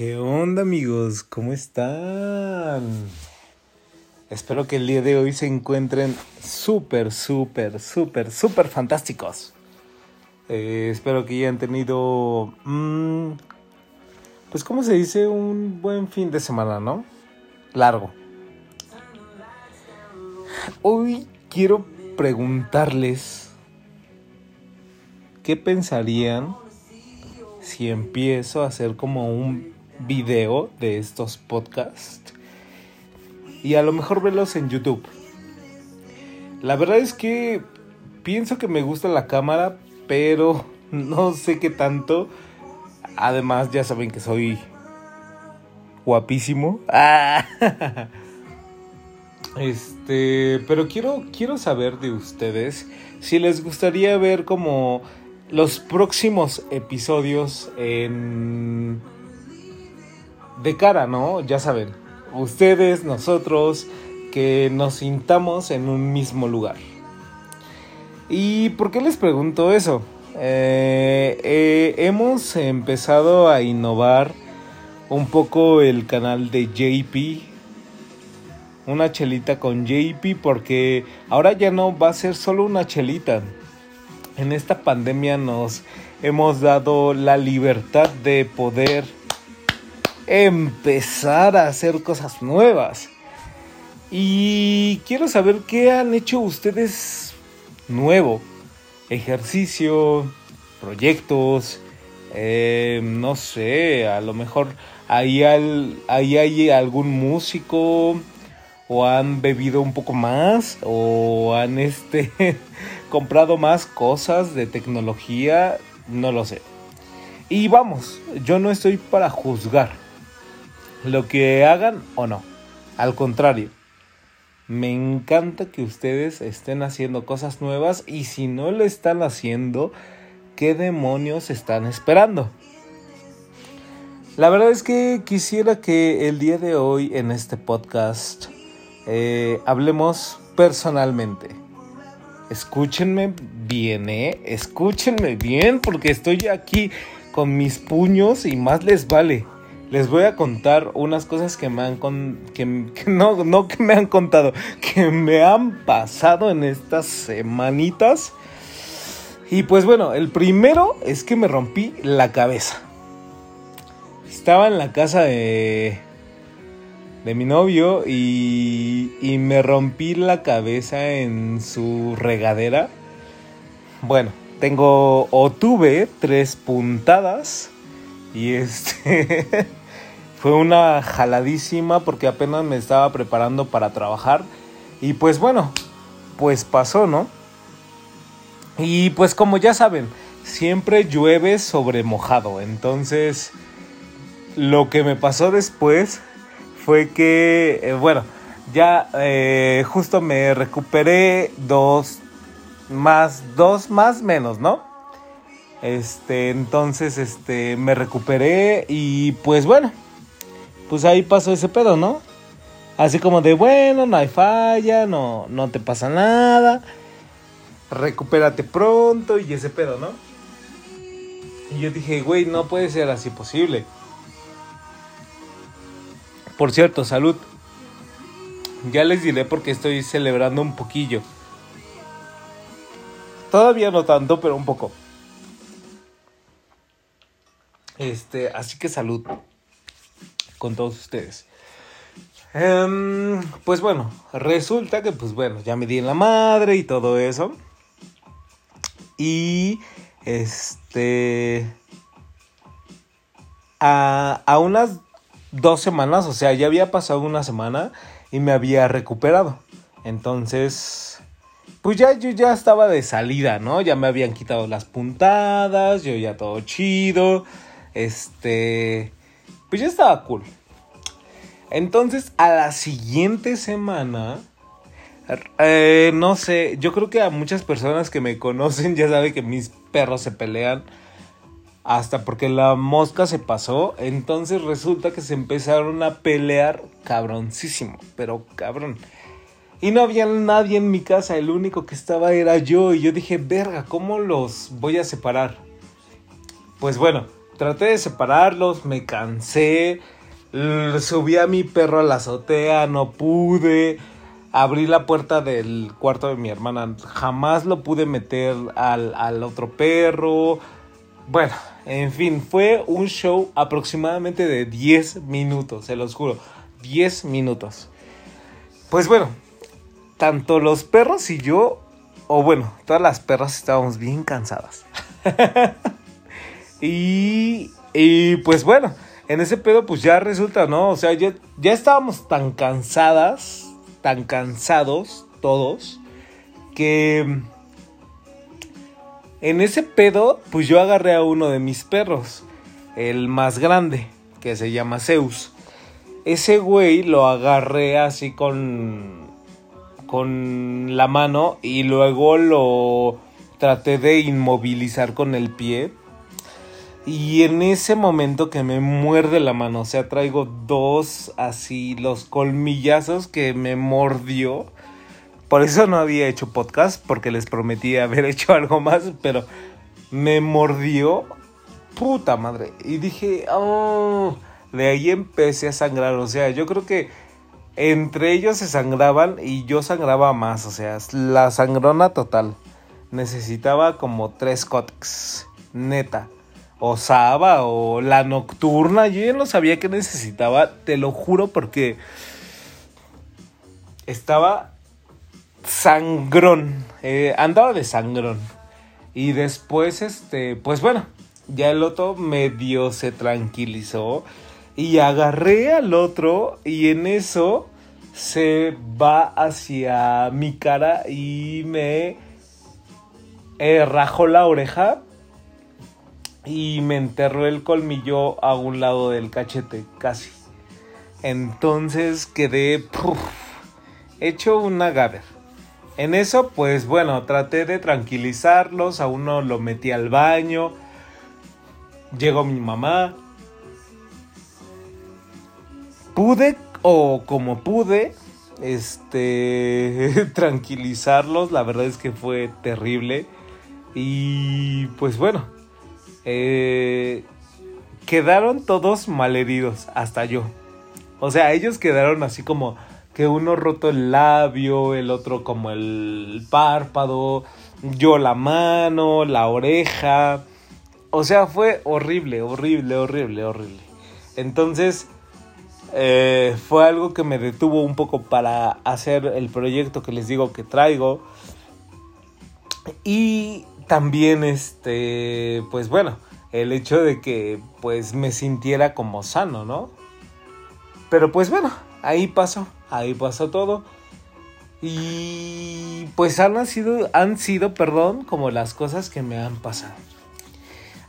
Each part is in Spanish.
¿Qué onda amigos? ¿Cómo están? Espero que el día de hoy se encuentren súper, súper, súper, súper fantásticos. Eh, espero que hayan tenido, mm, pues ¿cómo se dice? Un buen fin de semana, ¿no? Largo. Hoy quiero preguntarles qué pensarían si empiezo a hacer como un video de estos podcasts y a lo mejor verlos en YouTube. La verdad es que pienso que me gusta la cámara, pero no sé qué tanto. Además, ya saben que soy guapísimo. Este, pero quiero quiero saber de ustedes si les gustaría ver como los próximos episodios en de cara, ¿no? Ya saben, ustedes, nosotros, que nos sintamos en un mismo lugar. ¿Y por qué les pregunto eso? Eh, eh, hemos empezado a innovar un poco el canal de JP. Una chelita con JP porque ahora ya no va a ser solo una chelita. En esta pandemia nos hemos dado la libertad de poder empezar a hacer cosas nuevas. Y quiero saber qué han hecho ustedes nuevo. Ejercicio, proyectos, eh, no sé, a lo mejor ahí, ahí hay algún músico o han bebido un poco más o han este comprado más cosas de tecnología, no lo sé. Y vamos, yo no estoy para juzgar lo que hagan o no. Al contrario, me encanta que ustedes estén haciendo cosas nuevas y si no lo están haciendo, ¿qué demonios están esperando? La verdad es que quisiera que el día de hoy en este podcast eh, hablemos personalmente. Escúchenme bien, ¿eh? Escúchenme bien porque estoy aquí con mis puños y más les vale les voy a contar unas cosas que me han con, que, no, no que me han contado, que me han pasado en estas semanitas. Y pues bueno, el primero es que me rompí la cabeza. Estaba en la casa de, de mi novio y, y me rompí la cabeza en su regadera. Bueno, tengo o tuve tres puntadas y este Fue una jaladísima porque apenas me estaba preparando para trabajar. Y pues bueno, pues pasó, ¿no? Y pues como ya saben, siempre llueve sobre mojado. Entonces, lo que me pasó después fue que, eh, bueno, ya eh, justo me recuperé dos más, dos más menos, ¿no? Este, entonces, este, me recuperé y pues bueno, pues ahí pasó ese pedo, ¿no? Así como de, bueno, no hay falla, no, no te pasa nada, recupérate pronto y ese pedo, ¿no? Y yo dije, güey, no puede ser así posible. Por cierto, salud. Ya les diré porque estoy celebrando un poquillo. Todavía no tanto, pero un poco. Este, así que salud con todos ustedes. Em, pues bueno, resulta que pues bueno, ya me di en la madre y todo eso. Y este... A, a unas dos semanas, o sea, ya había pasado una semana y me había recuperado. Entonces, pues ya yo ya estaba de salida, ¿no? Ya me habían quitado las puntadas, yo ya todo chido. Este, pues ya estaba cool. Entonces, a la siguiente semana, eh, no sé, yo creo que a muchas personas que me conocen ya saben que mis perros se pelean. Hasta porque la mosca se pasó. Entonces resulta que se empezaron a pelear cabroncísimo. Pero cabrón. Y no había nadie en mi casa. El único que estaba era yo. Y yo dije, verga, ¿cómo los voy a separar? Pues bueno, traté de separarlos, me cansé, subí a mi perro a la azotea, no pude, abrí la puerta del cuarto de mi hermana, jamás lo pude meter al, al otro perro. Bueno, en fin, fue un show aproximadamente de 10 minutos, se los juro, 10 minutos. Pues bueno, tanto los perros y yo, o bueno, todas las perras estábamos bien cansadas. y, y pues bueno, en ese pedo pues ya resulta, ¿no? O sea, ya, ya estábamos tan cansadas, tan cansados todos, que en ese pedo pues yo agarré a uno de mis perros, el más grande, que se llama Zeus. Ese güey lo agarré así con con la mano y luego lo traté de inmovilizar con el pie y en ese momento que me muerde la mano, o sea, traigo dos así, los colmillazos que me mordió. Por eso no había hecho podcast, porque les prometí haber hecho algo más, pero me mordió. Puta madre. Y dije, oh, de ahí empecé a sangrar. O sea, yo creo que entre ellos se sangraban y yo sangraba más. O sea, la sangrona total. Necesitaba como tres cótex. Neta o Saba o la Nocturna. Yo ya no sabía qué necesitaba, te lo juro, porque estaba sangrón. Eh, andaba de sangrón. Y después, este, pues bueno, ya el otro medio se tranquilizó. Y agarré al otro y en eso se va hacia mi cara y me eh, rajó la oreja y me enterró el colmillo a un lado del cachete, casi. Entonces quedé hecho una gaber. En eso, pues bueno, traté de tranquilizarlos, a uno lo metí al baño, llegó mi mamá. Pude, o como pude, este, tranquilizarlos, la verdad es que fue terrible. Y pues bueno, eh, quedaron todos malheridos, hasta yo. O sea, ellos quedaron así como que uno roto el labio, el otro como el párpado, yo la mano, la oreja. O sea, fue horrible, horrible, horrible, horrible. Entonces, eh, fue algo que me detuvo un poco para hacer el proyecto que les digo que traigo. Y también este, pues bueno, el hecho de que pues me sintiera como sano, ¿no? Pero pues bueno, ahí pasó, ahí pasó todo. Y pues han sido, han sido, perdón, como las cosas que me han pasado.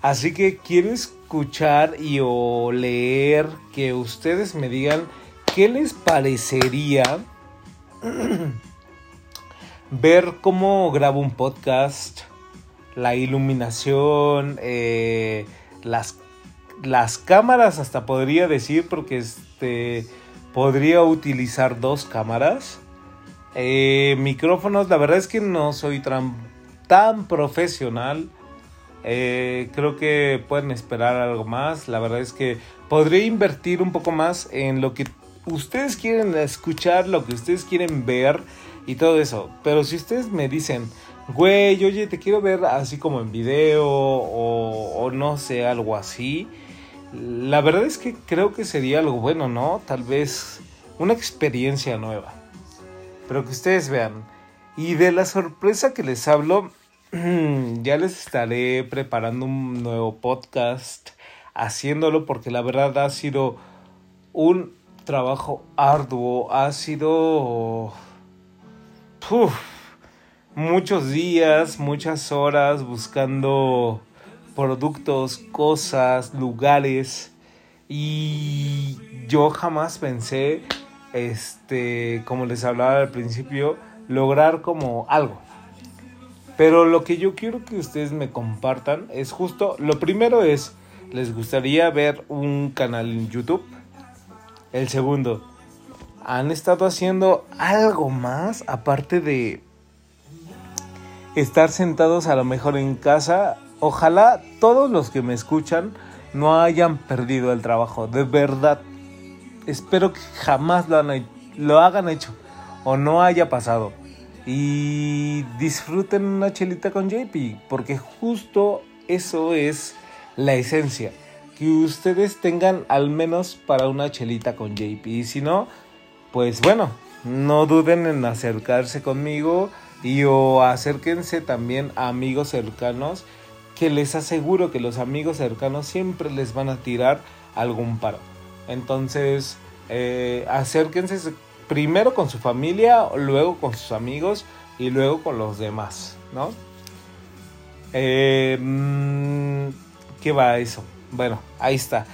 Así que quiero escuchar y o leer que ustedes me digan qué les parecería ver cómo grabo un podcast la iluminación, eh, las, las cámaras hasta podría decir porque este podría utilizar dos cámaras. Eh, micrófonos, la verdad es que no soy tan, tan profesional. Eh, creo que pueden esperar algo más. La verdad es que podría invertir un poco más en lo que ustedes quieren escuchar, lo que ustedes quieren ver y todo eso. Pero si ustedes me dicen, güey, oye, te quiero ver así como en video o, no sé, algo así. La verdad es que creo que sería algo bueno, ¿no? Tal vez una experiencia nueva. Pero que ustedes vean. Y de la sorpresa que les hablo, ya les estaré preparando un nuevo podcast, haciéndolo porque la verdad ha sido un trabajo arduo, ha sido muchos días, muchas horas buscando productos, cosas, lugares y yo jamás pensé, este, como les hablaba al principio, lograr como algo. Pero lo que yo quiero que ustedes me compartan es justo, lo primero es, ¿les gustaría ver un canal en YouTube? El segundo, ¿han estado haciendo algo más aparte de estar sentados a lo mejor en casa. Ojalá todos los que me escuchan no hayan perdido el trabajo. De verdad, espero que jamás lo, lo hagan hecho o no haya pasado. Y disfruten una chelita con JP, porque justo eso es la esencia. Que ustedes tengan al menos para una chelita con JP. Y si no, pues bueno, no duden en acercarse conmigo y o acérquense también a amigos cercanos que les aseguro que los amigos cercanos siempre les van a tirar algún paro. Entonces, eh, acérquense primero con su familia, luego con sus amigos y luego con los demás, ¿no? Eh, mm, ¿Qué va eso? Bueno, ahí está.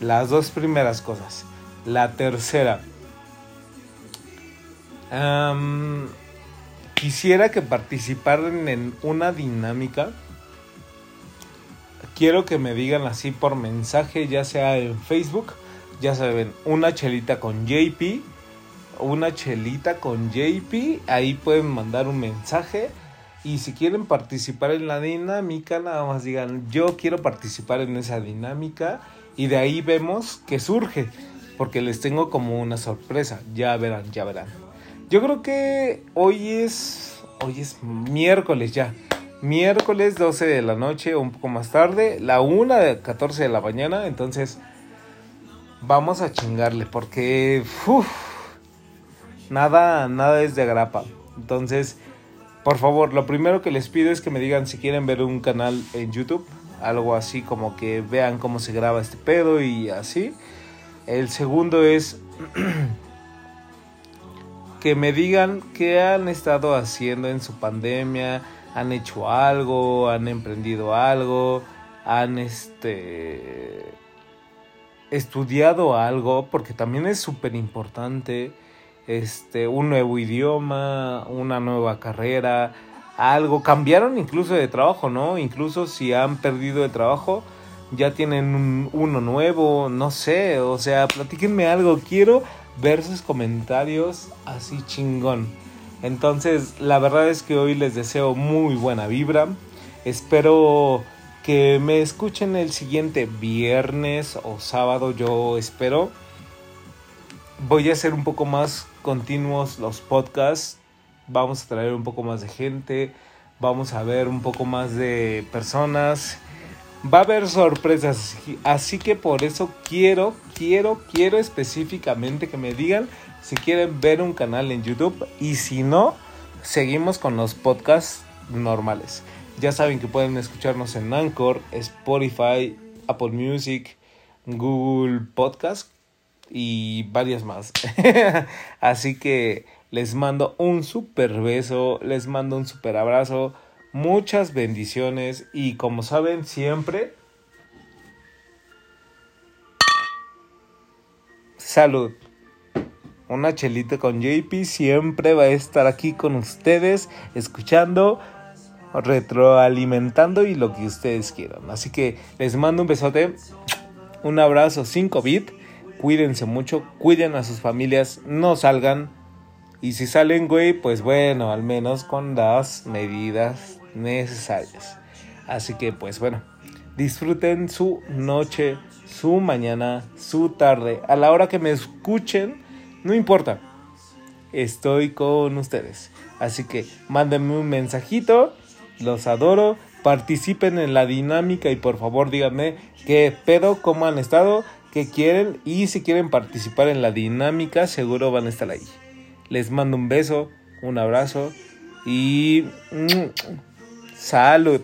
Las dos primeras cosas. La tercera. Quisiera que participaran en una dinámica. Quiero que me digan así por mensaje, ya sea en Facebook, ya saben, una chelita con JP, una chelita con JP, ahí pueden mandar un mensaje y si quieren participar en la dinámica, nada más digan, yo quiero participar en esa dinámica. Y de ahí vemos que surge. Porque les tengo como una sorpresa. Ya verán, ya verán. Yo creo que hoy es. Hoy es miércoles ya. Miércoles 12 de la noche un poco más tarde. La 1 de 14 de la mañana. Entonces. Vamos a chingarle. Porque. nada, nada es de grapa. Entonces por favor, lo primero que les pido es que me digan si quieren ver un canal en YouTube. Algo así como que vean cómo se graba este pedo y así. El segundo es que me digan qué han estado haciendo en su pandemia. Han hecho algo, han emprendido algo, han este estudiado algo, porque también es súper importante este, un nuevo idioma, una nueva carrera, algo. Cambiaron incluso de trabajo, ¿no? Incluso si han perdido de trabajo, ya tienen uno nuevo, no sé. O sea, platíquenme algo. Quiero ver sus comentarios así chingón. Entonces, la verdad es que hoy les deseo muy buena vibra. Espero que me escuchen el siguiente viernes o sábado, yo espero. Voy a hacer un poco más continuos los podcasts. Vamos a traer un poco más de gente. Vamos a ver un poco más de personas. Va a haber sorpresas. Así que por eso quiero, quiero, quiero específicamente que me digan si quieren ver un canal en YouTube. Y si no, seguimos con los podcasts normales. Ya saben que pueden escucharnos en Anchor, Spotify, Apple Music, Google Podcast y varias más. Así que les mando un super beso, les mando un super abrazo, muchas bendiciones y como saben siempre, salud. Una chelita con JP siempre va a estar aquí con ustedes, escuchando, retroalimentando y lo que ustedes quieran. Así que les mando un besote, un abrazo sin COVID cuídense mucho, cuiden a sus familias, no salgan. Y si salen, güey, pues bueno, al menos con las medidas necesarias. Así que, pues bueno, disfruten su noche, su mañana, su tarde. A la hora que me escuchen, no importa. Estoy con ustedes. Así que mándenme un mensajito. Los adoro. Participen en la dinámica y por favor díganme qué pedo, cómo han estado que quieren y si quieren participar en la dinámica seguro van a estar ahí. Les mando un beso, un abrazo y salud.